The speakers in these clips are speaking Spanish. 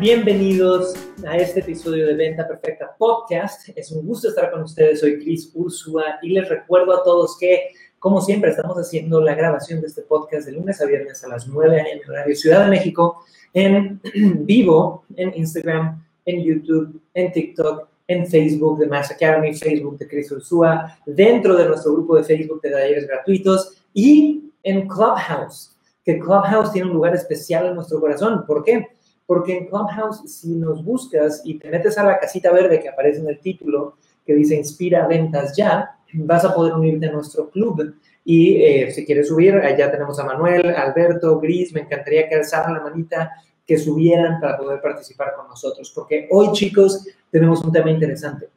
Bienvenidos a este episodio de Venta Perfecta Podcast. Es un gusto estar con ustedes. Soy Chris Ursula y les recuerdo a todos que, como siempre, estamos haciendo la grabación de este podcast de lunes a viernes a las 9 en horario Ciudad de México, en vivo, en Instagram, en YouTube, en TikTok, en Facebook de Mass Academy, Facebook de Chris Ursula, dentro de nuestro grupo de Facebook de talleres gratuitos y en Clubhouse, que Clubhouse tiene un lugar especial en nuestro corazón. ¿Por qué? Porque en Clubhouse, si nos buscas y te metes a la casita verde que aparece en el título, que dice Inspira Ventas Ya, vas a poder unirte a nuestro club. Y eh, si quieres subir, allá tenemos a Manuel, Alberto, Gris, me encantaría que alzaran la manita, que subieran para poder participar con nosotros. Porque hoy, chicos, tenemos un tema interesante.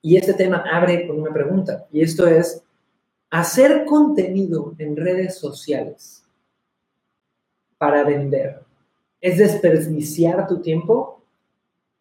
Y este tema abre con una pregunta. Y esto es, hacer contenido en redes sociales para vender ¿Es desperdiciar tu tiempo?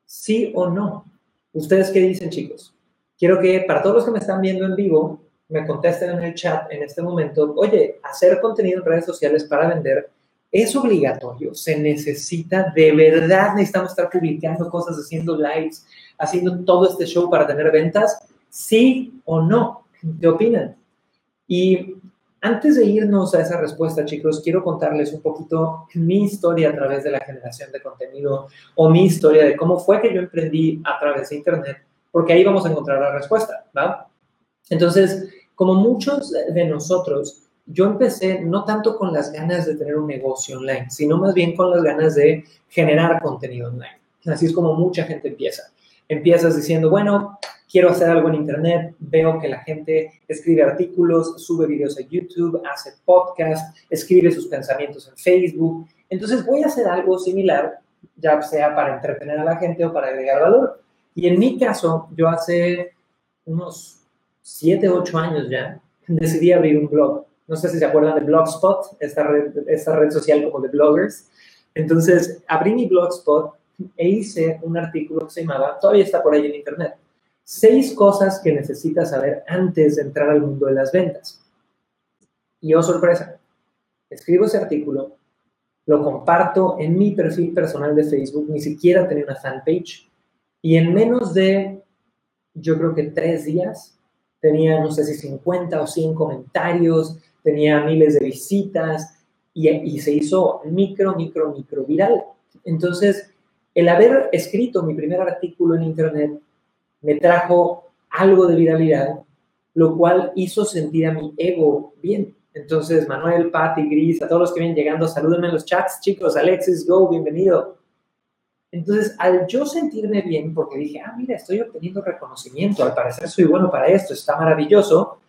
¿Sí o no? ¿Ustedes qué dicen, chicos? Quiero que para todos los que me están viendo en vivo, me contesten en el chat en este momento, oye, hacer contenido en redes sociales para vender es obligatorio, se necesita, de verdad necesitamos estar publicando cosas, haciendo lives, haciendo todo este show para tener ventas, sí o no, ¿qué opinan? Y antes de irnos a esa respuesta, chicos, quiero contarles un poquito mi historia a través de la generación de contenido o mi historia de cómo fue que yo emprendí a través de Internet, porque ahí vamos a encontrar la respuesta, ¿va? Entonces, como muchos de nosotros, yo empecé no tanto con las ganas de tener un negocio online, sino más bien con las ganas de generar contenido online. Así es como mucha gente empieza. Empiezas diciendo, bueno, quiero hacer algo en Internet, veo que la gente escribe artículos, sube videos a YouTube, hace podcast, escribe sus pensamientos en Facebook. Entonces voy a hacer algo similar, ya sea para entretener a la gente o para agregar valor. Y en mi caso, yo hace unos 7, 8 años ya, decidí abrir un blog. No sé si se acuerdan de Blogspot, esta red, esta red social como de bloggers. Entonces, abrí mi Blogspot e hice un artículo que se llamaba, todavía está por ahí en internet, seis cosas que necesitas saber antes de entrar al mundo de las ventas. Y oh sorpresa, escribo ese artículo, lo comparto en mi perfil personal de Facebook, ni siquiera tenía una fanpage, y en menos de, yo creo que tres días, tenía no sé si 50 o 100 comentarios, tenía miles de visitas, y, y se hizo micro, micro, micro viral. Entonces, el haber escrito mi primer artículo en Internet me trajo algo de viralidad, lo cual hizo sentir a mi ego bien. Entonces, Manuel, Patti, Gris, a todos los que vienen llegando, salúdenme en los chats, chicos, Alexis, Go, bienvenido. Entonces, al yo sentirme bien, porque dije, ah, mira, estoy obteniendo reconocimiento, al parecer soy bueno para esto, está maravilloso,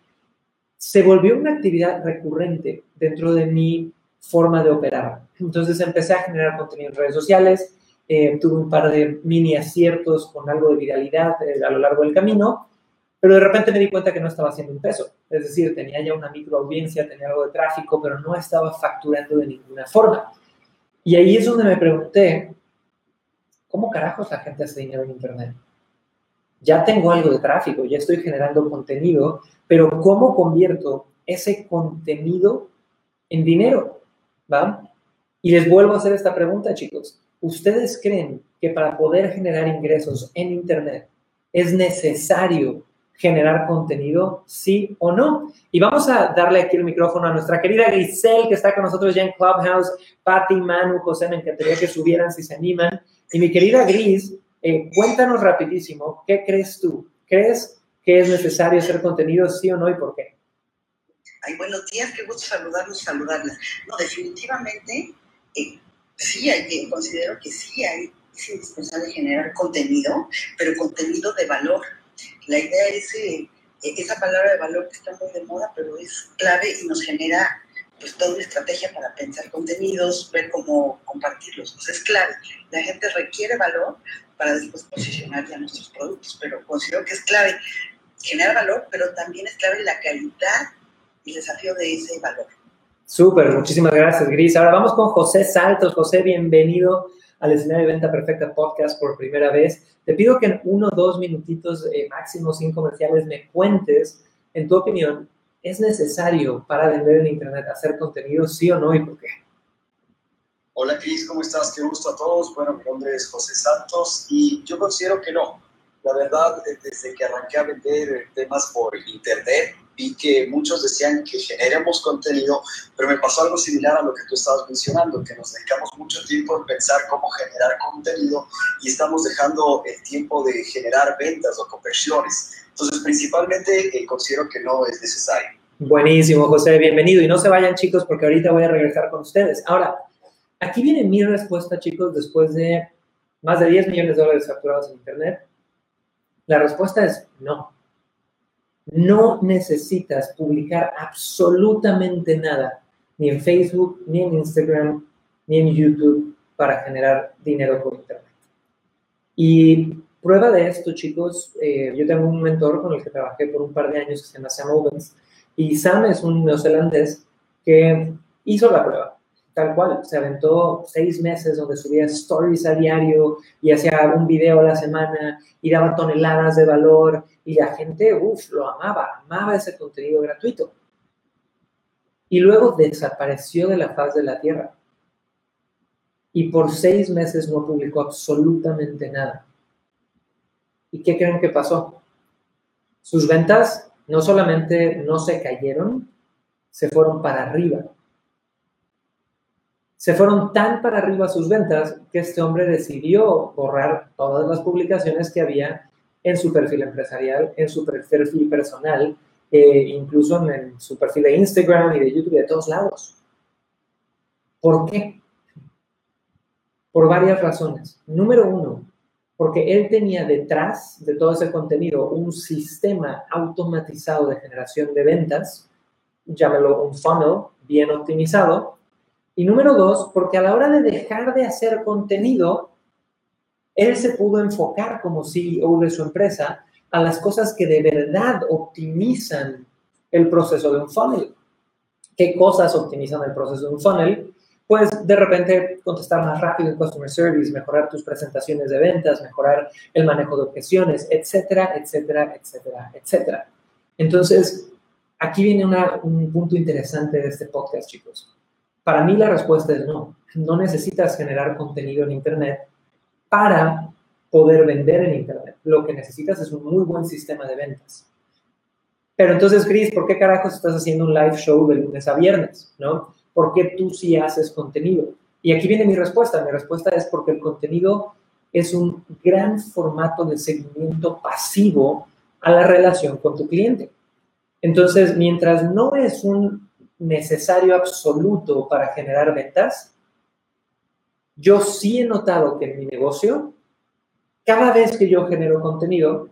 se volvió una actividad recurrente dentro de mi forma de operar. Entonces empecé a generar contenido en redes sociales, eh, tuve un par de mini aciertos con algo de viralidad eh, a lo largo del camino, pero de repente me di cuenta que no estaba haciendo un peso. Es decir, tenía ya una micro audiencia, tenía algo de tráfico, pero no estaba facturando de ninguna forma. Y ahí es donde me pregunté, ¿cómo carajos la gente hace dinero en Internet? Ya tengo algo de tráfico, ya estoy generando contenido, pero ¿cómo convierto ese contenido en dinero? ¿Va? Y les vuelvo a hacer esta pregunta, chicos. ¿Ustedes creen que para poder generar ingresos en Internet es necesario generar contenido, sí o no? Y vamos a darle aquí el micrófono a nuestra querida Grisel, que está con nosotros ya en Clubhouse, Patti, Manu, José, me encantaría que subieran si se animan. Y mi querida Gris, eh, cuéntanos rapidísimo, ¿qué crees tú? ¿Crees que es necesario hacer contenido, sí o no, y por qué? Ay, buenos días, qué gusto saludarlos, saludarlas. No, definitivamente, eh, sí hay que, considero que sí hay, es indispensable generar contenido, pero contenido de valor. La idea es, eh, esa palabra de valor que está muy de moda, pero es clave y nos genera pues toda una estrategia para pensar contenidos, ver cómo compartirlos. Pues es clave. La gente requiere valor para después posicionar ya nuestros productos, pero considero que es clave generar valor, pero también es clave la calidad el desafío de ese valor. Súper, muchísimas gracias, Gris. Ahora vamos con José Saltos. José, bienvenido al escenario de Venta Perfecta Podcast por primera vez. Te pido que en uno o dos minutitos, eh, máximo sin comerciales, me cuentes, en tu opinión, ¿es necesario para vender en Internet hacer contenido, sí o no, y por qué? Hola Cris, ¿cómo estás? Qué gusto a todos. Bueno, mi nombre es José Santos y yo considero que no. La verdad, desde que arranqué a vender temas por internet, vi que muchos decían que generemos contenido, pero me pasó algo similar a lo que tú estabas mencionando, que nos dedicamos mucho tiempo en pensar cómo generar contenido y estamos dejando el tiempo de generar ventas o conversiones. Entonces, principalmente eh, considero que no es necesario. Buenísimo, José, bienvenido. Y no se vayan, chicos, porque ahorita voy a regresar con ustedes. Ahora, Aquí viene mi respuesta, chicos, después de más de 10 millones de dólares facturados en Internet. La respuesta es no. No necesitas publicar absolutamente nada, ni en Facebook, ni en Instagram, ni en YouTube, para generar dinero por Internet. Y prueba de esto, chicos, eh, yo tengo un mentor con el que trabajé por un par de años que se llama Sam Owens, y Sam es un neozelandés que hizo la prueba tal cual, se aventó seis meses donde subía stories a diario y hacía un video a la semana y daba toneladas de valor y la gente, uff, lo amaba, amaba ese contenido gratuito. Y luego desapareció de la faz de la tierra. Y por seis meses no publicó absolutamente nada. ¿Y qué creen que pasó? Sus ventas no solamente no se cayeron, se fueron para arriba se fueron tan para arriba sus ventas que este hombre decidió borrar todas las publicaciones que había en su perfil empresarial, en su perfil personal, eh, incluso en, su perfil de Instagram y de YouTube, de todos lados. ¿Por qué? Por varias razones. Número uno, porque él tenía detrás de todo ese contenido un sistema automatizado de generación de ventas, llámelo un funnel bien optimizado, y número dos, porque a la hora de dejar de hacer contenido, él se pudo enfocar como CEO de su empresa a las cosas que de verdad optimizan el proceso de un funnel. ¿Qué cosas optimizan el proceso de un funnel? Pues de repente contestar más rápido en customer service, mejorar tus presentaciones de ventas, mejorar el manejo de objeciones, etcétera, etcétera, etcétera, etcétera. Entonces, aquí viene un punto interesante de este podcast, chicos. Para mí la respuesta es no. No necesitas generar contenido en Internet para poder vender en Internet. Lo que necesitas es un muy buen sistema de ventas. Pero entonces, Chris, ¿por qué carajos estás haciendo un live show de lunes a viernes? ¿No? ¿Por qué tú sí haces contenido? Y aquí viene mi respuesta. Mi respuesta es porque el contenido es un gran formato de seguimiento pasivo a la relación con tu cliente. Entonces, mientras no es un necesario absoluto para generar ventas, yo sí he notado que en mi negocio, cada vez que yo genero contenido,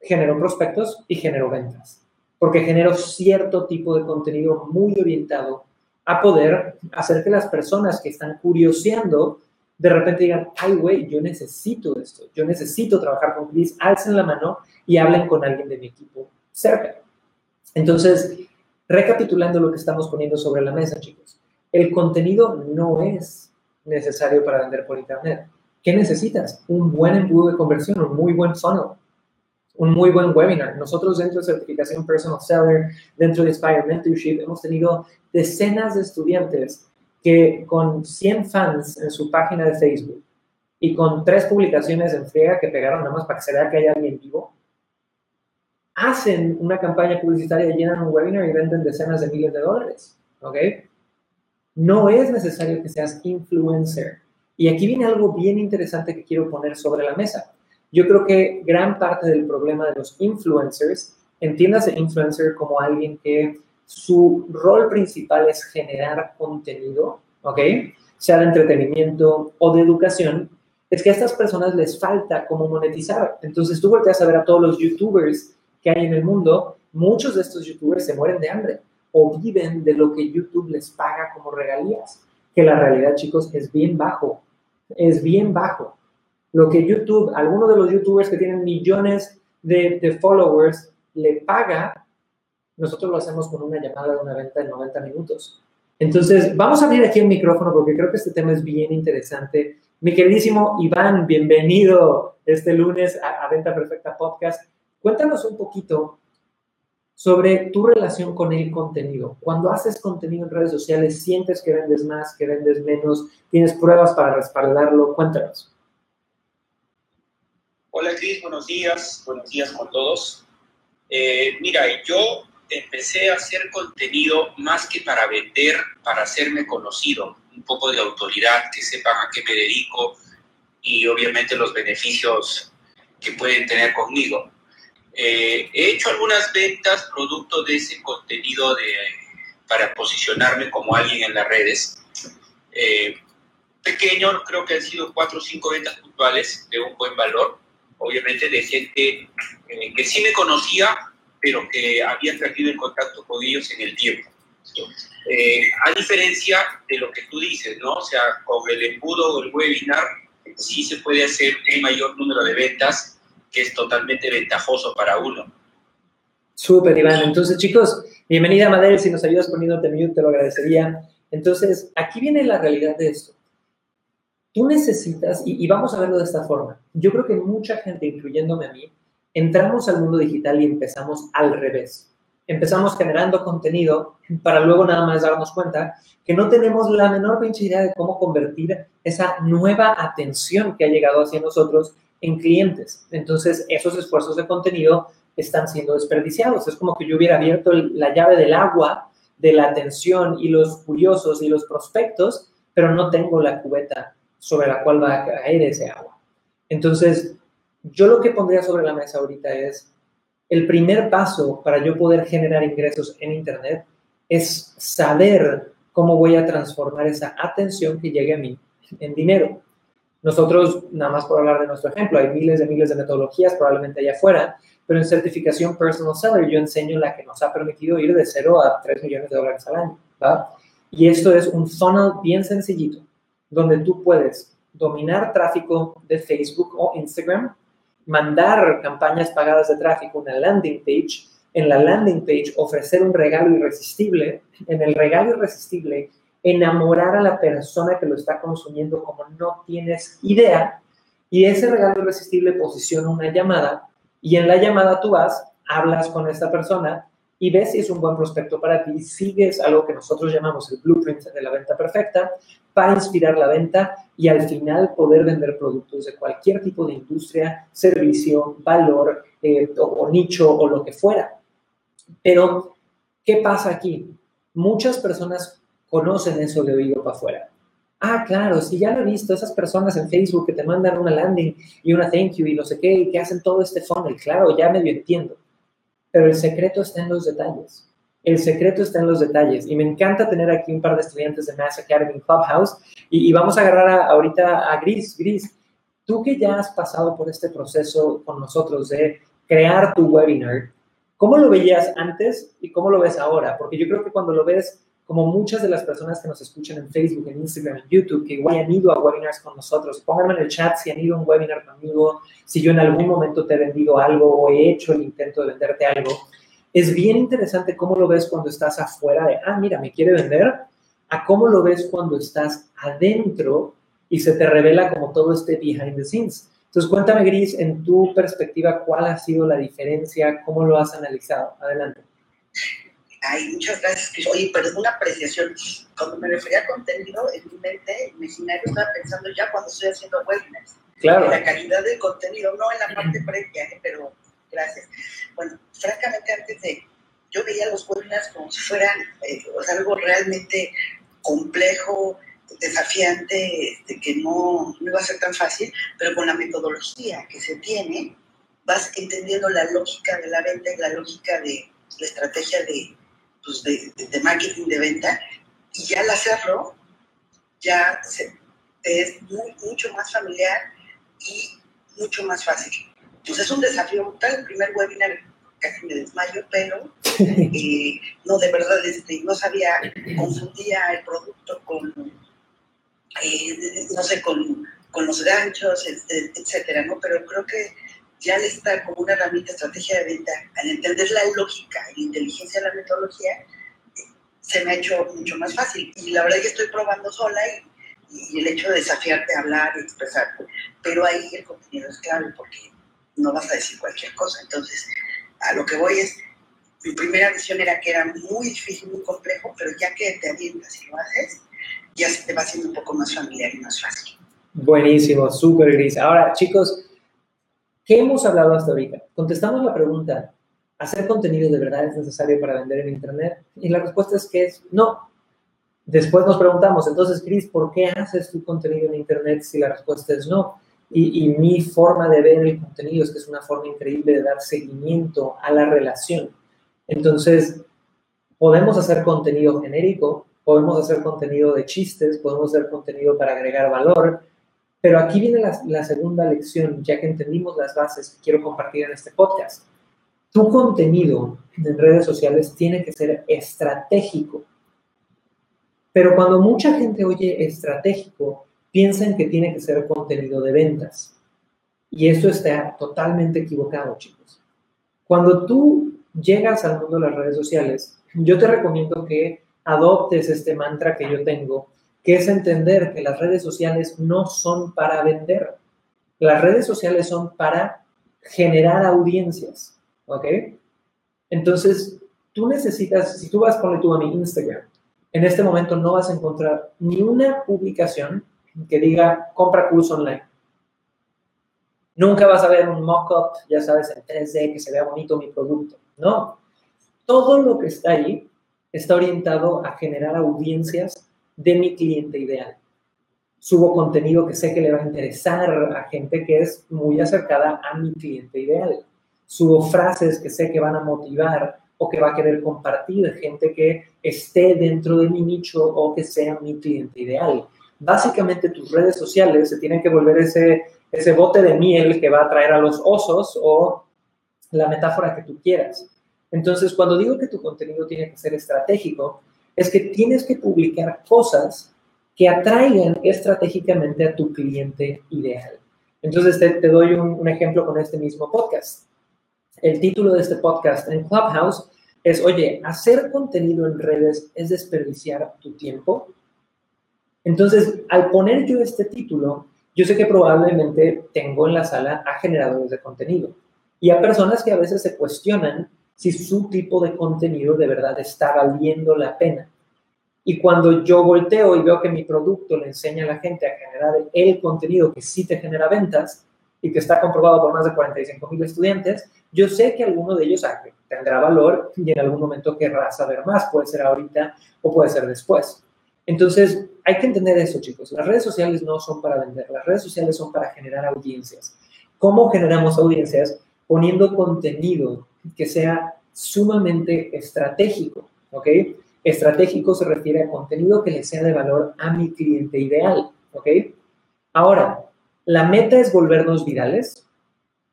genero prospectos y genero ventas, porque genero cierto tipo de contenido muy orientado a poder hacer que las personas que están curioseando de repente digan, ay, güey, yo necesito esto, yo necesito trabajar con Chris, alcen la mano y hablen con alguien de mi equipo cerca. Entonces, Recapitulando lo que estamos poniendo sobre la mesa, chicos. El contenido no es necesario para vender por Internet. ¿Qué necesitas? Un buen embudo de conversión, un muy buen funnel, un muy buen webinar. Nosotros dentro de certificación Personal Seller, dentro de Inspire Mentorship, hemos tenido decenas de estudiantes que con 100 fans en su página de Facebook y con tres publicaciones en friega que pegaron nada más para que se vea que hay alguien vivo, hacen una campaña publicitaria, llenan un webinar y venden decenas de miles de dólares. ¿Ok? No es necesario que seas influencer. Y aquí viene algo bien interesante que quiero poner sobre la mesa. Yo creo que gran parte del problema de los influencers, entiéndase influencer como alguien que su rol principal es generar contenido, ¿ok? Sea de entretenimiento o de educación, es que a estas personas les falta cómo monetizar. Entonces tú volteas a ver a todos los youtubers que hay en el mundo, muchos de estos youtubers se mueren de hambre o viven de lo que YouTube les paga como regalías, que la realidad, chicos, es bien bajo, es bien bajo. Lo que YouTube, algunos de los youtubers que tienen millones de, followers, le paga nosotros lo hacemos con una llamada de una venta de 90 minutos. Entonces, vamos a abrir aquí el micrófono porque creo que este tema es bien interesante. Mi queridísimo Iván, bienvenido este lunes a, Venta Perfecta Podcast. Cuéntanos un poquito sobre tu relación con el contenido. Cuando haces contenido en redes sociales, ¿sientes que vendes más, que vendes menos? ¿Tienes pruebas para respaldarlo? Cuéntanos. Hola Cris, buenos días. Buenos días con todos. Eh, mira, yo empecé a hacer contenido más que para vender, para hacerme conocido, un poco de autoridad, que sepan a qué me dedico y obviamente los beneficios que pueden tener conmigo. Eh, he hecho algunas ventas producto de ese contenido de, para posicionarme como alguien en las redes. Eh, pequeño, creo que han sido cuatro o cinco ventas puntuales de un buen valor, obviamente de gente eh, que sí me conocía, pero que había perdido el contacto con ellos en el tiempo. a diferencia de lo que tú dices, ¿no? O sea, con el embudo o el webinar sí se puede hacer un mayor número de ventas que es totalmente ventajoso para uno. Súper, Iván. Entonces, chicos, bienvenida, Madel. Si nos ayudas poniéndote mute, te lo agradecería. Entonces, aquí viene la realidad de esto. Tú necesitas, y, vamos a verlo de esta forma, yo creo que mucha gente, incluyéndome a mí, entramos al mundo digital y empezamos al revés. Empezamos generando contenido para luego nada más darnos cuenta que no tenemos la menor pinche idea de cómo convertir esa nueva atención que ha llegado hacia nosotros en clientes. Entonces, esos esfuerzos de contenido están siendo desperdiciados. Es como que yo hubiera abierto la llave del agua de la atención y los curiosos y los prospectos, pero no tengo la cubeta sobre la cual va a caer ese agua. Entonces, yo lo que pondría sobre la mesa ahorita es el primer paso para yo poder generar ingresos en Internet es saber cómo voy a transformar esa atención que llegue a mí en dinero. Nosotros, nada más por hablar de nuestro ejemplo, hay miles de miles de metodologías probablemente allá afuera, pero en certificación Personal Seller yo enseño la que nos ha permitido ir de 0 a 3 millones de dólares al año. ¿va? Y esto es un funnel bien sencillito, donde tú puedes dominar tráfico de Facebook o Instagram, mandar campañas pagadas de tráfico, una landing page, en la landing page ofrecer un regalo irresistible, en el regalo irresistible enamorar a la persona que lo está consumiendo como no tienes idea. Y ese regalo irresistible posiciona una llamada y en la llamada tú vas, hablas con esta persona y ves si es un buen prospecto para ti, sigues algo que nosotros llamamos el blueprint de la venta perfecta para inspirar la venta y al final poder vender productos de cualquier tipo de industria, servicio, valor eh, o nicho o lo que fuera. Pero, ¿qué pasa aquí? Muchas personas conocen eso de oído para afuera. Ah, claro, si ya lo he visto, esas personas en Facebook que te mandan una landing y una thank you y no sé qué, y que hacen todo este funnel, claro, ya medio entiendo. Pero el secreto está en los detalles. El secreto está en los detalles. Y me encanta tener aquí un par de estudiantes de Mass Academy Clubhouse. Y, vamos a agarrar ahorita a Gris. Gris, tú que ya has pasado por este proceso con nosotros de crear tu webinar, ¿cómo lo veías antes y cómo lo ves ahora? Porque yo creo que cuando lo ves como muchas de las personas que nos escuchan en Facebook, en Instagram, en YouTube, que igual han ido a webinars con nosotros, pónganme en el chat si han ido a un webinar conmigo, si yo en algún momento te he vendido algo o he hecho el intento de venderte algo. Es bien interesante cómo lo ves cuando estás afuera de, ah, mira, me quiere vender, a cómo lo ves cuando estás adentro y se te revela como todo este behind the scenes. Entonces, cuéntame, Gris, en tu perspectiva, ¿cuál ha sido la diferencia? ¿Cómo lo has analizado? Adelante. Ay, muchas gracias. Oye, pero es una apreciación. Cuando me refería a contenido, en mi mente imaginario estaba pensando ya cuando estoy haciendo webinars. Claro. En la calidad del contenido, no en la parte previa, ¿eh? pero gracias. Bueno, francamente, antes de. Yo veía los webinars como si fueran eh, algo realmente complejo, desafiante, este, que no, no iba a ser tan fácil, pero con la metodología que se tiene, vas entendiendo la lógica de la venta y la lógica de la estrategia de, pues, de, marketing de venta y ya al hacerlo ya es mucho más familiar y mucho más fácil. Pues es un desafío brutal. El primer webinar casi me desmayo, pero eh, no, de verdad, este, no sabía, confundía el producto con, eh, no sé, con, con los ganchos, etcétera, ¿no? Pero creo que ya está como una herramienta, estrategia de venta, al entender la lógica la inteligencia la metodología, se me ha hecho mucho más fácil. Y la verdad es que estoy probando sola y, y el hecho de desafiarte a hablar y expresarte. Pero ahí el contenido es clave porque no vas a decir cualquier cosa. Entonces, a lo que voy es, mi primera visión era que era muy difícil, muy complejo, pero ya que te avientas y lo haces, ya se te va haciendo un poco más familiar y más fácil. Buenísimo, súper gris. Ahora, chicos, ¿qué hemos hablado hasta ahorita? Contestamos la pregunta, ¿hacer contenido de verdad es necesario para vender en Internet? Y la respuesta es que es no. Después nos preguntamos, entonces, Cris, ¿por qué haces tu contenido en Internet si la respuesta es no? Y, y, mi forma de ver el contenido es que es una forma increíble de dar seguimiento a la relación. Entonces, podemos hacer contenido genérico, podemos hacer contenido de chistes, podemos hacer contenido para agregar valor, pero aquí viene la, segunda lección, ya que entendimos las bases que quiero compartir en este podcast. Tu contenido en redes sociales tiene que ser estratégico. Pero cuando mucha gente oye estratégico, piensan que tiene que ser contenido de ventas. Y eso está totalmente equivocado, chicos. Cuando tú llegas al mundo de las redes sociales, yo te recomiendo que adoptes este mantra que yo tengo, que es entender que las redes sociales no son para vender. Las redes sociales son para generar audiencias, ¿ok? Entonces, tú necesitas, si tú vas, ponle tú a mi Instagram, en este momento no vas a encontrar ni una publicación que diga compra curso online. Nunca vas a ver un mock-up, ya sabes, en 3D, que se vea bonito mi producto. No. Todo lo que está ahí está orientado a generar audiencias de mi cliente ideal. Subo contenido que sé que le va a interesar a gente que es muy acercada a mi cliente ideal. Subo frases que sé que van a motivar o que va a querer compartir gente que esté dentro de mi nicho o que sea mi cliente ideal. Básicamente tus redes sociales se tienen que volver ese ese bote de miel que va a traer a los osos o la metáfora que tú quieras. Entonces, cuando digo que tu contenido tiene que ser estratégico, es que tienes que publicar cosas que atraigan estratégicamente a tu cliente ideal. Entonces, te, doy un, un ejemplo con este mismo podcast. El título de este podcast en Clubhouse es, oye, hacer contenido en redes es desperdiciar tu tiempo. Entonces, al poner yo este título, yo sé que probablemente tengo en la sala a generadores de contenido y a personas que a veces se cuestionan si su tipo de contenido de verdad está valiendo la pena. Y cuando yo volteo y veo que mi producto le enseña a la gente a generar el contenido que sí te genera ventas y que está comprobado por más de 45 mil estudiantes, yo sé que alguno de ellos ah, tendrá valor y en algún momento querrá saber más. Puede ser ahorita o puede ser después. Entonces, hay que entender eso, chicos. Las redes sociales no son para vender, las redes sociales son para generar audiencias. ¿Cómo generamos audiencias? Poniendo contenido que sea sumamente estratégico, ¿ok? Estratégico se refiere a contenido que le sea de valor a mi cliente ideal, ¿ok? Ahora, ¿la meta es volvernos virales?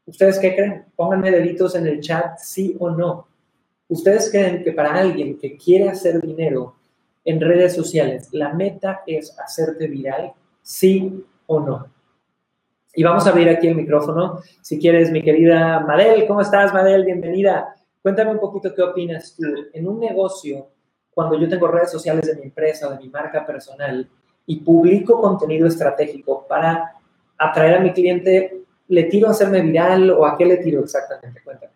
¿Ustedes qué creen? Pónganme deditos en el chat, sí o no. ¿Ustedes creen que para alguien que quiere hacer dinero en redes sociales, la meta es hacerte viral, sí o no. Y vamos a abrir aquí el micrófono. Si quieres, mi querida Madel, ¿cómo estás, Madel? Bienvenida. Cuéntame un poquito qué opinas tú. En un negocio, cuando yo tengo redes sociales de mi empresa o de mi marca personal y publico contenido estratégico para atraer a mi cliente, ¿le tiro a hacerme viral o a qué le tiro exactamente? Cuéntame.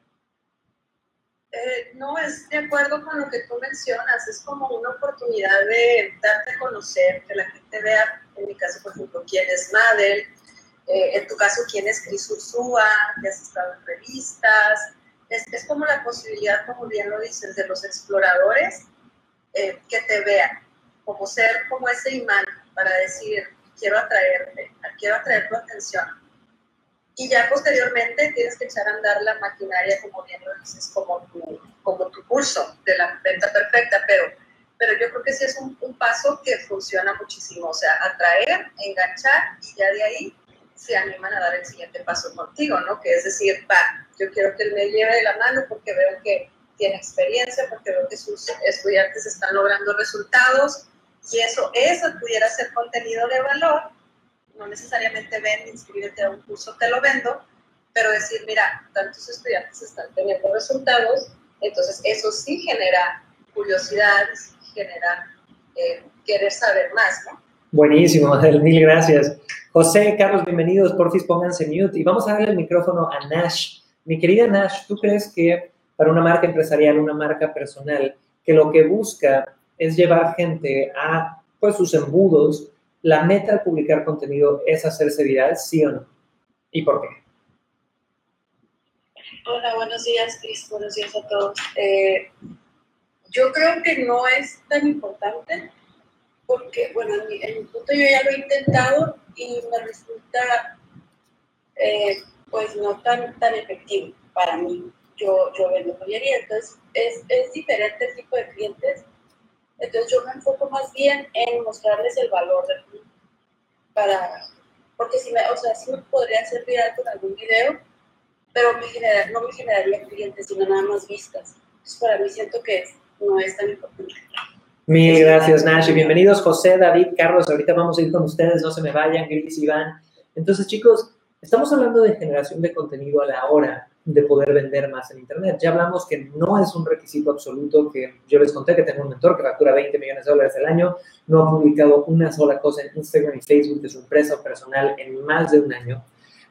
Eh, no es de acuerdo con lo que tú mencionas, es como una oportunidad de darte a conocer, que la gente vea, en mi caso, por ejemplo, quién es Madel, eh, en tu caso, quién es Cris Ursúa, que has estado en revistas. Es, es, como la posibilidad, como bien lo dices, de los exploradores eh, que te vean, como ser como ese imán para decir, quiero atraerte, quiero atraer tu atención y ya posteriormente tienes que echar a andar la maquinaria, como bien lo dices, como tu, como tu curso de la venta perfecta, pero, pero yo creo que sí es un, un paso que funciona muchísimo, o sea, atraer, enganchar y ya de ahí se animan a dar el siguiente paso contigo, ¿no? Que es decir, va, yo quiero que él me lleve de la mano porque veo que tiene experiencia, porque veo que sus estudiantes están logrando resultados y eso, eso pudiera ser contenido de valor no necesariamente ven, inscríbete a un curso, te lo vendo, pero decir, mira, tantos estudiantes están teniendo resultados, entonces eso sí genera curiosidad, genera eh, querer saber más, ¿no? Buenísimo, mil gracias. José, Carlos, bienvenidos, porfis, pónganse mute y vamos a darle el micrófono a Nash. Mi querida Nash, ¿tú crees que para una marca empresarial, una marca personal, que lo que busca es llevar gente a pues, sus embudos, la meta al publicar contenido es hacerse viral, sí o no? ¿Y por qué? Hola, buenos días, Cris. Buenos días a todos. Eh, yo creo que no es tan importante porque, bueno, en mi, punto yo ya lo he intentado y me resulta, eh, pues, no tan, tan efectivo para mí. Yo, yo vendo joyería, entonces es, es diferente el tipo de clientes. Entonces yo me enfoco más bien en mostrarles el valor del para, porque si me, o sea, sí me podría hacer viral con algún video, pero me genera, no me generaría clientes, sino nada más vistas. Entonces para mí siento que no es tan importante. Mil gracias, Nash. Y bienvenidos, José, David, Carlos. Ahorita vamos a ir con ustedes, no se me vayan, Gris, Iván. Entonces, chicos, estamos hablando de generación de contenido a la hora de poder vender más en Internet. Ya hablamos que no es un requisito absoluto, que yo les conté que tengo un mentor que factura 20 millones de dólares al año, no ha publicado una sola cosa en Instagram y Facebook de su empresa personal en más de un año,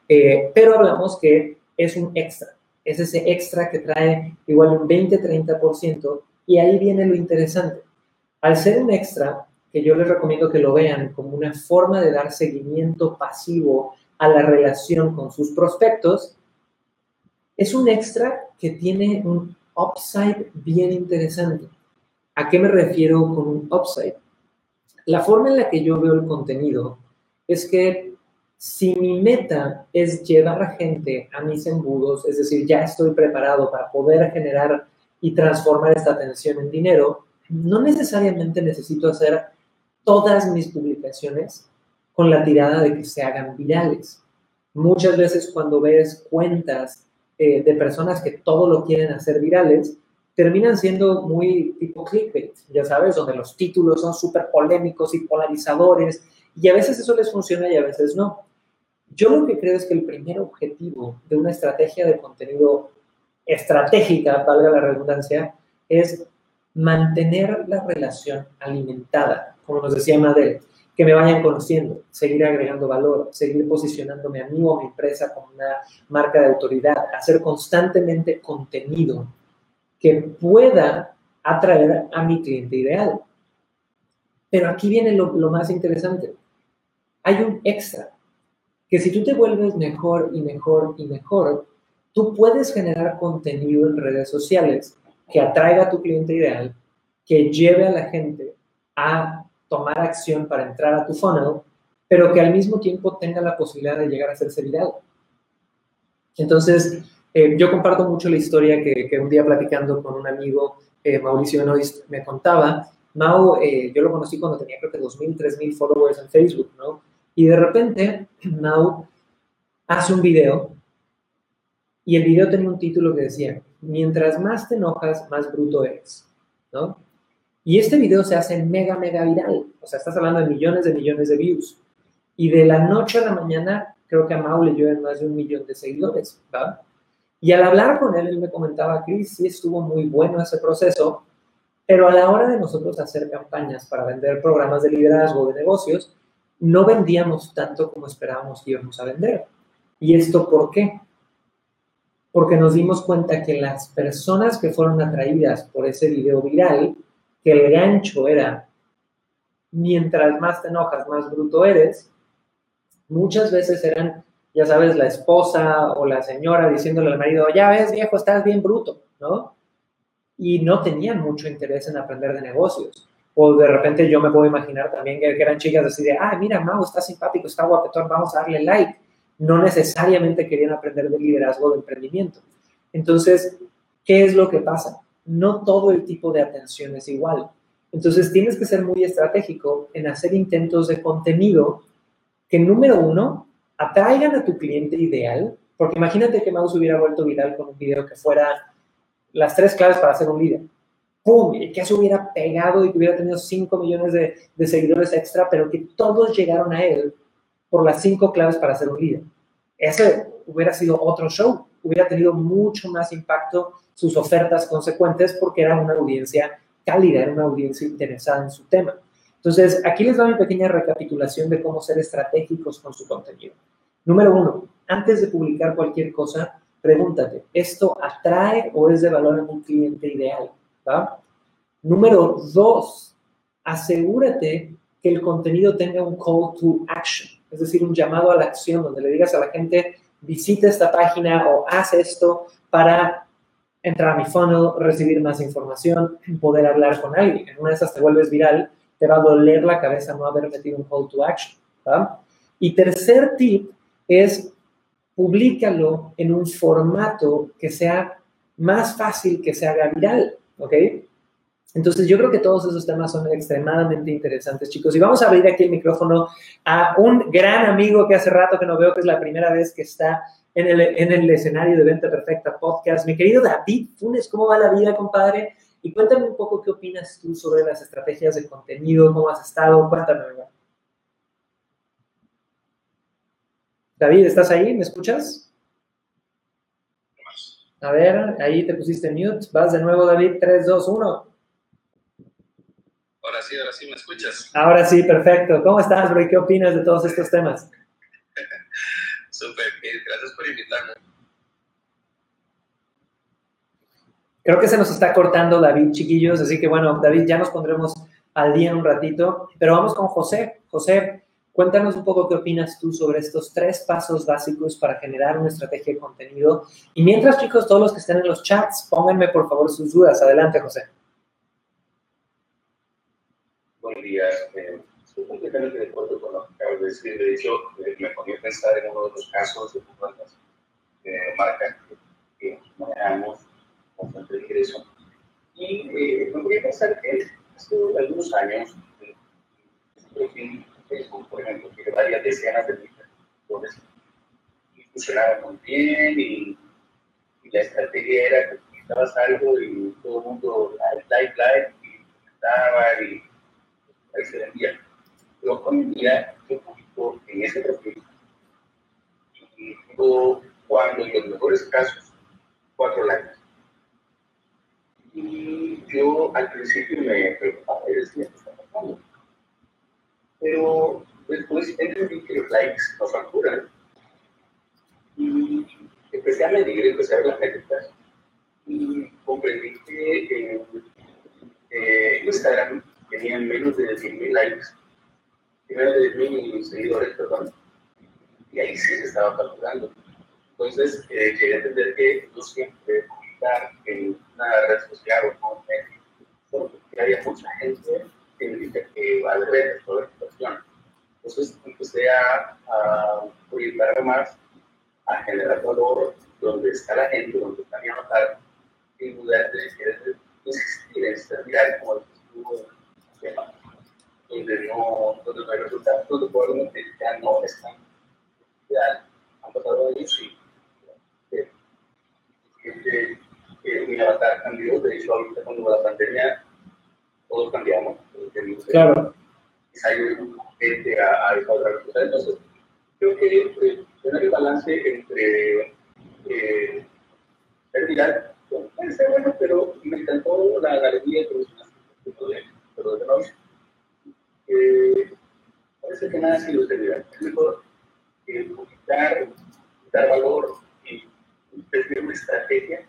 eh, pero hablamos que es un extra, es ese extra que trae igual un 20-30% y ahí viene lo interesante al ser un extra, que yo les recomiendo que lo vean como una forma de dar seguimiento pasivo a la relación con sus prospectos, es un extra que tiene un upside bien interesante. ¿A qué me refiero con un upside? La forma en la que yo veo el contenido es que si mi meta es llevar a gente a mis embudos, es decir, ya estoy preparado para poder generar y transformar esta atención en dinero, no necesariamente necesito hacer todas mis publicaciones con la tirada de que se hagan virales. Muchas veces cuando ves cuentas eh, de personas que todo lo quieren hacer virales, terminan siendo muy tipo clickbait, ya sabes, donde los títulos son súper polémicos y polarizadores, y a veces eso les funciona y a veces no. Yo lo que creo es que el primer objetivo de una estrategia de contenido estratégica, valga la redundancia, es mantener la relación alimentada, como nos decía Madel, que me vayan conociendo, seguir agregando valor, seguir posicionándome a mí o a mi empresa como una marca de autoridad, hacer constantemente contenido que pueda atraer a mi cliente ideal. Pero aquí viene lo, lo más interesante. Hay un extra, que si tú te vuelves mejor y mejor y mejor, tú puedes generar contenido en redes sociales que atraiga a tu cliente ideal, que lleve a la gente a tomar acción para entrar a tu funnel, pero que al mismo tiempo tenga la posibilidad de llegar a ser viral. Entonces, eh, yo comparto mucho la historia que, un día platicando con un amigo, eh, Mauricio Benoist, me contaba. Mau, eh, yo lo conocí cuando tenía creo que 2.000, 3.000 followers en Facebook, ¿no? Y de repente, Mau hace un video y el video tenía un título que decía, mientras más te enojas, más bruto eres, ¿no? Y este video se hace mega, mega viral. O sea, estás hablando de millones de millones de views. Y de la noche a la mañana, creo que a Mau le llevan más de un millón de seguidores, ¿verdad? Y al hablar con él, él me comentaba, Chris, sí estuvo muy bueno ese proceso, pero a la hora de nosotros hacer campañas para vender programas de liderazgo de negocios, no vendíamos tanto como esperábamos que íbamos a vender. ¿Y esto por qué? Porque nos dimos cuenta que las personas que fueron atraídas por ese video viral, que el gancho era, mientras más te enojas, más bruto eres, muchas veces eran, ya sabes, la esposa o la señora diciéndole al marido, ya ves, viejo, estás bien bruto, ¿no? Y no tenían mucho interés en aprender de negocios. O de repente yo me puedo imaginar también que, eran chicas así de, ah, mira, Mau, está simpático, está guapetón, vamos a darle like no necesariamente querían aprender de liderazgo de emprendimiento. Entonces, ¿qué es lo que pasa? No todo el tipo de atención es igual. Entonces, tienes que ser muy estratégico en hacer intentos de contenido que, número uno, atraigan a tu cliente ideal, porque imagínate que Maus hubiera vuelto viral con un video que fuera las tres claves para ser un líder. ¡Pum! Y que se hubiera pegado y que hubiera tenido 5 millones de seguidores extra, pero que todos llegaron a él por las cinco claves para ser un líder. Ese hubiera sido otro show, hubiera tenido mucho más impacto sus ofertas consecuentes porque era una audiencia cálida, era una audiencia interesada en su tema. Entonces, aquí les doy una pequeña recapitulación de cómo ser estratégicos con su contenido. Número uno, antes de publicar cualquier cosa, pregúntate, ¿esto atrae o es de valor a un cliente ideal? Número dos, asegúrate que el contenido tenga un call to action, es decir, un llamado a la acción donde le digas a la gente, visita esta página o haz esto para entrar a mi funnel, recibir más información, poder hablar con alguien. En una de esas te vuelves viral, te va a doler la cabeza no haber metido un call to action. Y tercer tip es públicalo en un formato que sea más fácil que se haga viral, ¿ok? Entonces yo creo que todos esos temas son extremadamente interesantes, chicos. Y vamos a abrir aquí el micrófono a un gran amigo que hace rato que no veo, que es la primera vez que está en el, en el escenario de Venta Perfecta Podcast. Mi querido David Funes, ¿cómo va la vida, compadre? Y cuéntame un poco qué opinas tú sobre las estrategias de contenido, cómo has estado, cuéntame. David, ¿estás ahí? ¿Me escuchas? A ver, ahí te pusiste mute. Vas de nuevo, David. 3, 2, 1. Ahora sí, ahora sí, ¿me escuchas? Ahora sí, perfecto. ¿Cómo estás, bro? qué opinas de todos estos temas? Súper, gracias por invitarme. Creo que se nos está cortando David, chiquillos, así que bueno, David, ya nos pondremos al día en un ratito, pero vamos con José. José, Cuéntanos un poco qué opinas tú sobre estos tres pasos básicos para generar una estrategia de contenido. Y mientras, chicos, todos los que estén en los chats, pónganme por favor sus dudas. Adelante, José. Día. Eh, estoy completamente de acuerdo con lo que acabas de decir. De hecho, eh, me ponía a pensar en uno de los casos de las eh, marcas que, manejamos con fuente de ingreso. Y eh, me ponía a pensar que hace algunos años, eh, Facebook, por ejemplo, que varias decenas de miles y funcionaba muy bien y, la estrategia era que publicabas algo y todo el mundo like, like, y comentaba y ahí se vendía. Pero hoy en día yo publico en ese perfil y tengo cuando en los mejores casos cuatro likes. Y yo al principio me preocupaba ¿qué está pasando? pero después entendí que los likes no facturan. Y empecé a medir, empecé a ver las métricas y comprendí que en Instagram tenían menos de 10.000 likes, menos de 10.000 seguidores, perdón, y ahí sí se estaba facturando. Entonces, eh, quería entender que no siempre publicar en una red social o en porque había mucha gente significa que va haber toda la situación. Entonces empecé a, a más a generar valor donde está la gente, donde está mi avatar, y lugar de insistir en ser viral como el tema, donde no, donde no hay resultados, donde probablemente ya no están viral. Han pasado años y eh, eh, mi avatar cambió, de hecho ahorita cuando la pandemia todos cambiamos. Claro. Hay gente a, a esa otra cosa. Entonces, creo que eh, tener el balance entre eh, ser viral, puede ser bueno, pero me encantó la galería que de, pero de noche. Eh, parece que nada ser viral. Es mejor eh, publicar, dar valor y tener una estrategia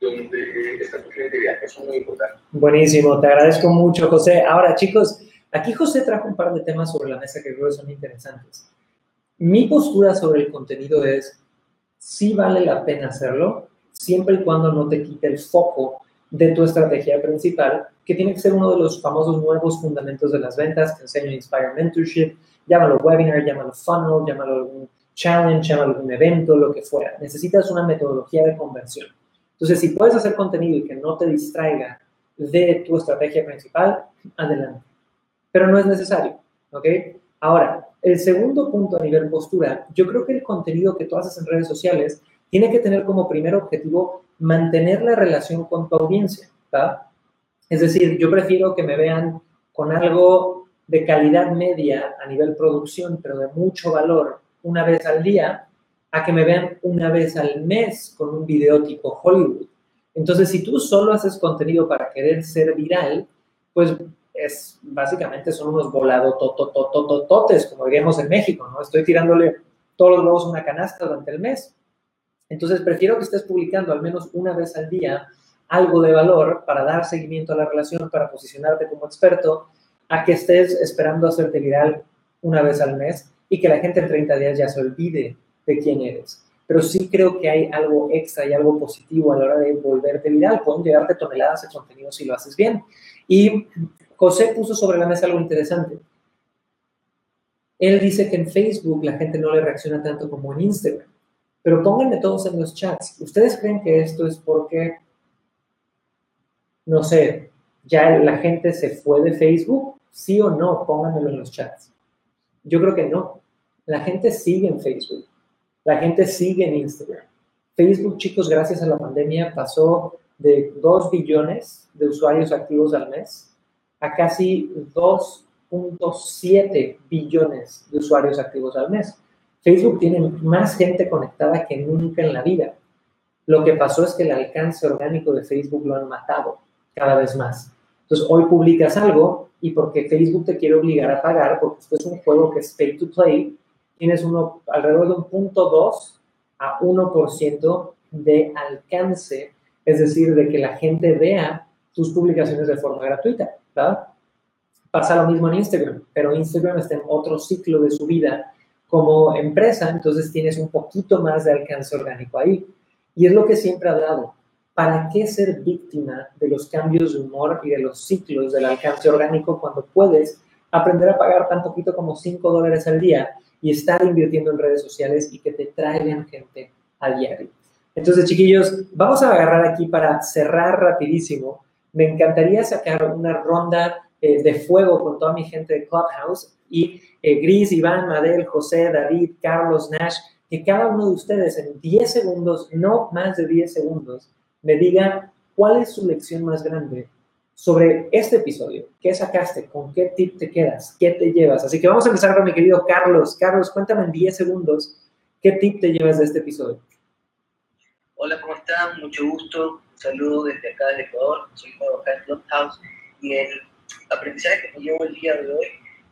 donde está tu creatividad. Eso es muy importante. Buenísimo, te agradezco mucho, José. Ahora, chicos, aquí José trajo un par de temas sobre la mesa que creo que son interesantes. Mi postura sobre el contenido es, sí vale la pena hacerlo, siempre y cuando no te quite el foco de tu estrategia principal, que tiene que ser uno de los famosos nuevos fundamentos de las ventas que enseño Inspire Mentorship, llámalo webinar, llámalo funnel, llámalo algún challenge, llámalo algún evento, lo que fuera. Necesitas una metodología de conversión. Entonces, si puedes hacer contenido y que no te distraiga de tu estrategia principal, adelante. Pero no es necesario, ¿ok? Ahora, el segundo punto a nivel postura, yo creo que el contenido que tú haces en redes sociales tiene que tener como primer objetivo mantener la relación con tu audiencia, ¿verdad? Es decir, yo prefiero que me vean con algo de calidad media a nivel producción, pero de mucho valor una vez al día, a que me vean una vez al mes con un video tipo Hollywood. Entonces, si tú solo haces contenido para querer ser viral, pues es básicamente son unos volados totes, como diríamos en México, ¿no? Estoy tirándole todos los huevos una canasta durante el mes. Entonces, prefiero que estés publicando al menos una vez al día algo de valor para dar seguimiento a la relación, para posicionarte como experto, a que estés esperando hacerte viral una vez al mes y que la gente en 30 días ya se olvide de quién eres. Pero sí creo que hay algo extra y algo positivo a la hora de volverte viral. Pueden llegarte toneladas de contenido si lo haces bien. Y José puso sobre la mesa algo interesante. Él dice que en Facebook la gente no le reacciona tanto como en Instagram. Pero pónganme todos en los chats. ¿Ustedes creen que esto es porque no sé, ya la gente se fue de Facebook, sí o no, pónganmelo en los chats. Yo creo que no. La gente sigue en Facebook. La gente sigue en Instagram. Facebook, chicos, gracias a la pandemia pasó de 2 billones de usuarios activos al mes a casi 2.7 billones de usuarios activos al mes. Facebook tiene más gente conectada que nunca en la vida. Lo que pasó es que el alcance orgánico de Facebook lo han matado cada vez más. Entonces, hoy publicas algo y porque Facebook te quiere obligar a pagar, porque esto es un juego que es pay to play, tienes uno alrededor de un punto 2 a 1% de alcance, es decir, de que la gente vea tus publicaciones de forma gratuita. Pasa lo mismo en Instagram, pero Instagram está en otro ciclo de su vida como empresa, entonces tienes un poquito más de alcance orgánico ahí. Y es lo que siempre ha dado. ¿para qué ser víctima de los cambios de humor y de los ciclos del alcance orgánico cuando puedes aprender a pagar tan poquito como 5 dólares al día y estar invirtiendo en redes sociales y que te traigan gente a diario? Entonces, chiquillos, vamos a agarrar aquí para cerrar rapidísimo. Me encantaría sacar una ronda eh, de fuego con toda mi gente de Clubhouse y eh, Gris, Iván, Madel, José, David, Carlos, Nash, que cada uno de ustedes en 10 segundos, no más de 10 segundos, me diga cuál es su lección más grande sobre este episodio. ¿Qué sacaste? ¿Con qué tip te quedas? ¿Qué te llevas? Así que vamos a empezar con mi querido Carlos. Carlos, cuéntame en 10 segundos qué tip te llevas de este episodio. Hola, ¿cómo están? Mucho gusto. Un saludo desde acá del Ecuador. Soy nuevo acá Clubhouse y el aprendizaje que me llevo el día de hoy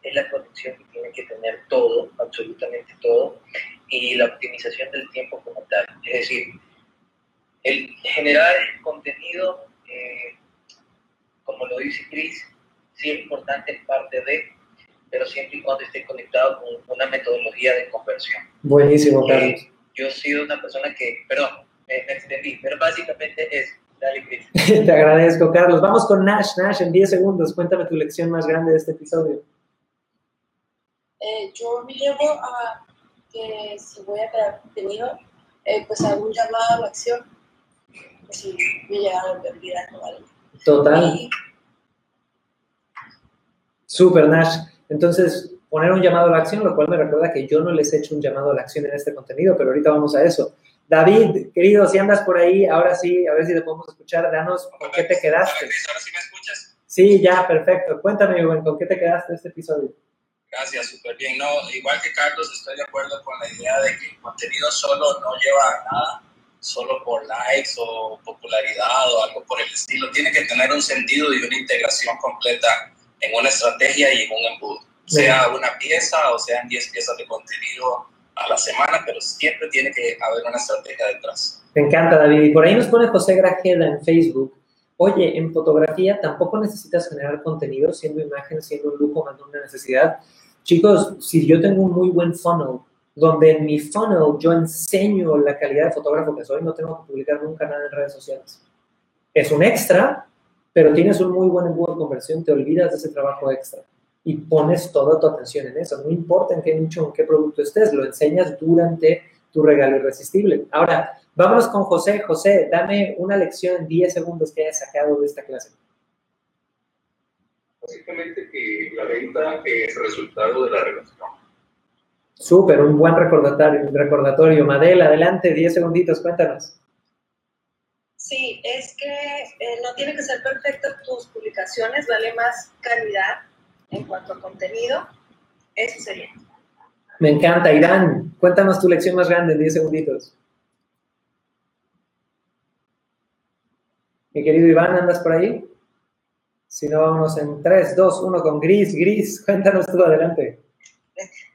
es la conexión que tiene que tener todo, absolutamente todo, y la optimización del tiempo como tal. Es decir, el generar contenido, eh, como lo dice Chris, sí es importante en parte de, pero siempre y cuando esté conectado con una metodología de conversión. Buenísimo, eh, Carlos. yo he sido una persona que, perdón, me, extendí, pero básicamente es, dale Chris. Te agradezco, Carlos. Vamos con Nash. Nash, en 10 segundos, cuéntame tu lección más grande de este episodio. Eh, yo me llevo a que si voy a crear contenido, pues hago un llamado a la acción si me llegaron a algo. Total. Super, Nash. Entonces, poner un llamado a la acción, lo cual me recuerda que yo no les he hecho un llamado a la acción en este contenido, pero ahorita vamos a eso. David, querido, si andas por ahí, ahora sí, a ver si te podemos escuchar, danos con qué te quedaste. ¿Ahora sí me escuchas? Sí, ya, perfecto. Cuéntame, Rubén, ¿con qué te quedaste este episodio? Gracias, súper bien. No, igual que Carlos, estoy de acuerdo con la idea de que el contenido solo no lleva a nada solo por likes o popularidad o algo por el estilo. Tiene que tener un sentido y una integración completa en una estrategia y en un embudo. Sea una pieza o sean 10 piezas de contenido a la semana, pero siempre tiene que haber una estrategia detrás. Me encanta, David. Y por ahí nos pone José Grajeda en Facebook. Oye, en fotografía tampoco necesitas generar contenido, siendo imagen, siendo un lujo, más una necesidad. Chicos, si yo tengo un muy buen funnel, donde en mi funnel yo enseño la calidad de fotógrafo que soy, no tengo que publicar nunca nada en redes sociales. Es un extra, pero tienes un muy buen embudo de conversión, te olvidas de ese trabajo extra y pones toda tu atención en eso. No importa en qué nicho, en qué producto estés, lo enseñas durante tu regalo irresistible. Ahora, vámonos con José. José, dame una lección en 10 segundos que hayas sacado de esta clase. Básicamente que la venta es el resultado de la relación Súper, un buen recordatorio, recordatorio. Madela, adelante, 10 segunditos, cuéntanos. Sí, es que eh, no tiene que ser perfecto tus publicaciones, vale más calidad en cuanto a contenido. Eso sería. Me encanta. Irán, cuéntanos tu lección más grande en 10 segunditos. Mi querido Iván, ¿andas por ahí? Si no, vámonos en 3, 2, 1 con Gris. Gris, cuéntanos tú adelante.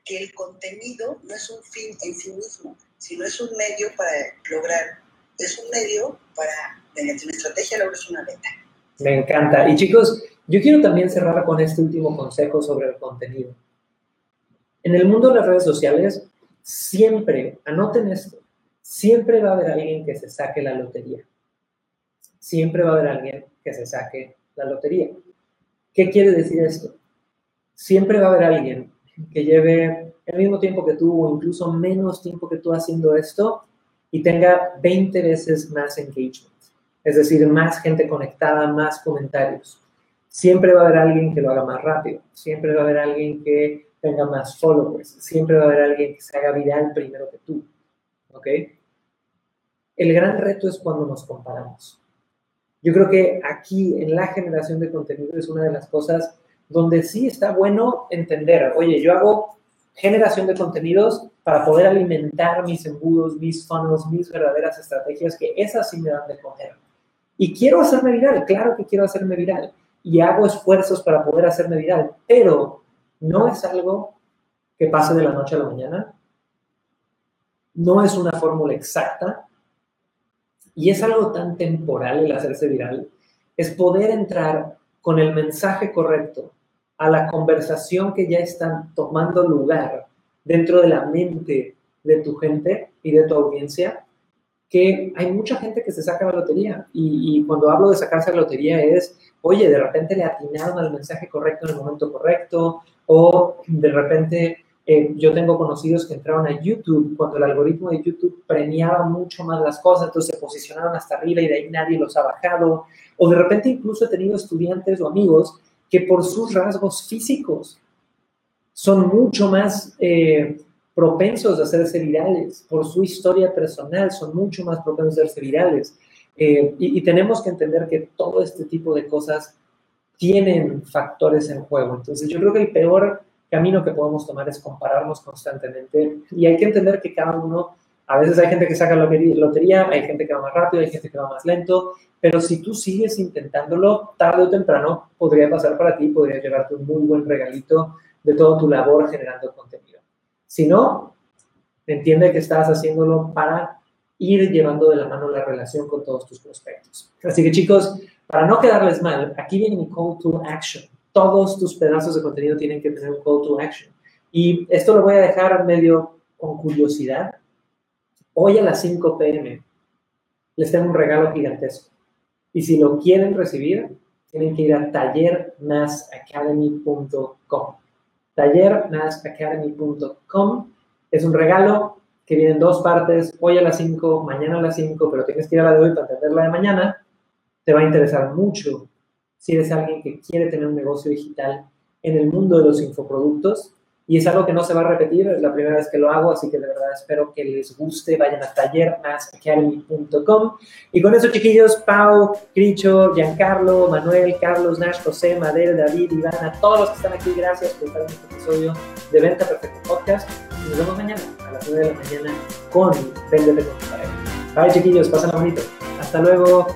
Que el contenido no es un fin en sí mismo, sino es un medio para lograr, es un medio para, mediante una estrategia, lograr una meta. Me encanta. Y chicos, yo quiero también cerrar con este último consejo sobre el contenido. En el mundo de las redes sociales, siempre, anoten esto, siempre va a haber alguien que se saque la lotería. Siempre va a haber alguien que se saque la lotería. ¿Qué quiere decir esto? Siempre va a haber alguien que lleve el mismo tiempo que tú o incluso menos tiempo que tú haciendo esto y tenga 20 veces más engagement. Es decir, más gente conectada, más comentarios. Siempre va a haber alguien que lo haga más rápido. Siempre va a haber alguien que tenga más followers. Siempre va a haber alguien que se haga viral primero que tú. ¿Ok? El gran reto es cuando nos comparamos. Yo creo que aquí en la generación de contenido es una de las cosas donde sí está bueno entender, oye, yo hago generación de contenidos para poder alimentar mis embudos, mis funnels, mis verdaderas estrategias, que esas sí me dan de comer. Y quiero hacerme viral, claro que quiero hacerme viral. Y hago esfuerzos para poder hacerme viral, pero no es algo que pase de la noche a la mañana, no es una fórmula exacta y es algo tan temporal el hacerse viral, es poder entrar con el mensaje correcto a la conversación que ya están tomando lugar dentro de la mente de tu gente y de tu audiencia, que hay mucha gente que se saca la lotería. Y, y, cuando hablo de sacarse la lotería es, oye, de repente le atinaron al mensaje correcto en el momento correcto, o de repente eh, yo tengo conocidos que entraron a YouTube cuando el algoritmo de YouTube premiaba mucho más las cosas, entonces se posicionaron hasta arriba y de ahí nadie los ha bajado. O de repente incluso he tenido estudiantes o amigos que por sus rasgos físicos son mucho más eh, propensos a hacerse virales, por su historia personal son mucho más propensos a hacerse virales. Eh, y, y tenemos que entender que todo este tipo de cosas tienen factores en juego. Entonces yo creo que el peor camino que podemos tomar es compararnos constantemente y hay que entender que cada uno, a veces hay gente que saca lotería, hay gente que va más rápido, hay gente que va más lento, pero si tú sigues intentándolo, tarde o temprano podría pasar para ti, podría llevarte un muy buen regalito de todo tu labor generando contenido. Si no, entiende que estás haciéndolo para ir llevando de la mano la relación con todos tus prospectos. Así que chicos, para no quedarles mal, aquí viene mi call to action. Todos tus pedazos de contenido tienen que tener un call to action. Y esto lo voy a dejar medio con curiosidad. Hoy a las 5 pm les tengo un regalo gigantesco. Y si lo quieren recibir, tienen que ir a tallermasacademy.com. Tallermasacademy.com es un regalo que viene en dos partes, hoy a las 5, mañana a las 5, pero tienes que ir a la de hoy para entender la de mañana te va a interesar mucho si eres alguien que quiere tener un negocio digital en el mundo de los infoproductos. Y es algo que no se va a repetir, es la primera vez que lo hago, así que de verdad espero que les guste. Vayan a tallermasacademy.com. Y con eso, chiquillos, Pau, Cricho, Giancarlo, Manuel, Carlos, Nash, José, Madero, David, Ivana, todos los que están aquí, gracias por estar en este episodio de Venta Perfecta Podcast. Y nos vemos mañana a las 9 de la mañana con Véndete con tu pareja. Bye, chiquillos, pasen bonito. Hasta luego.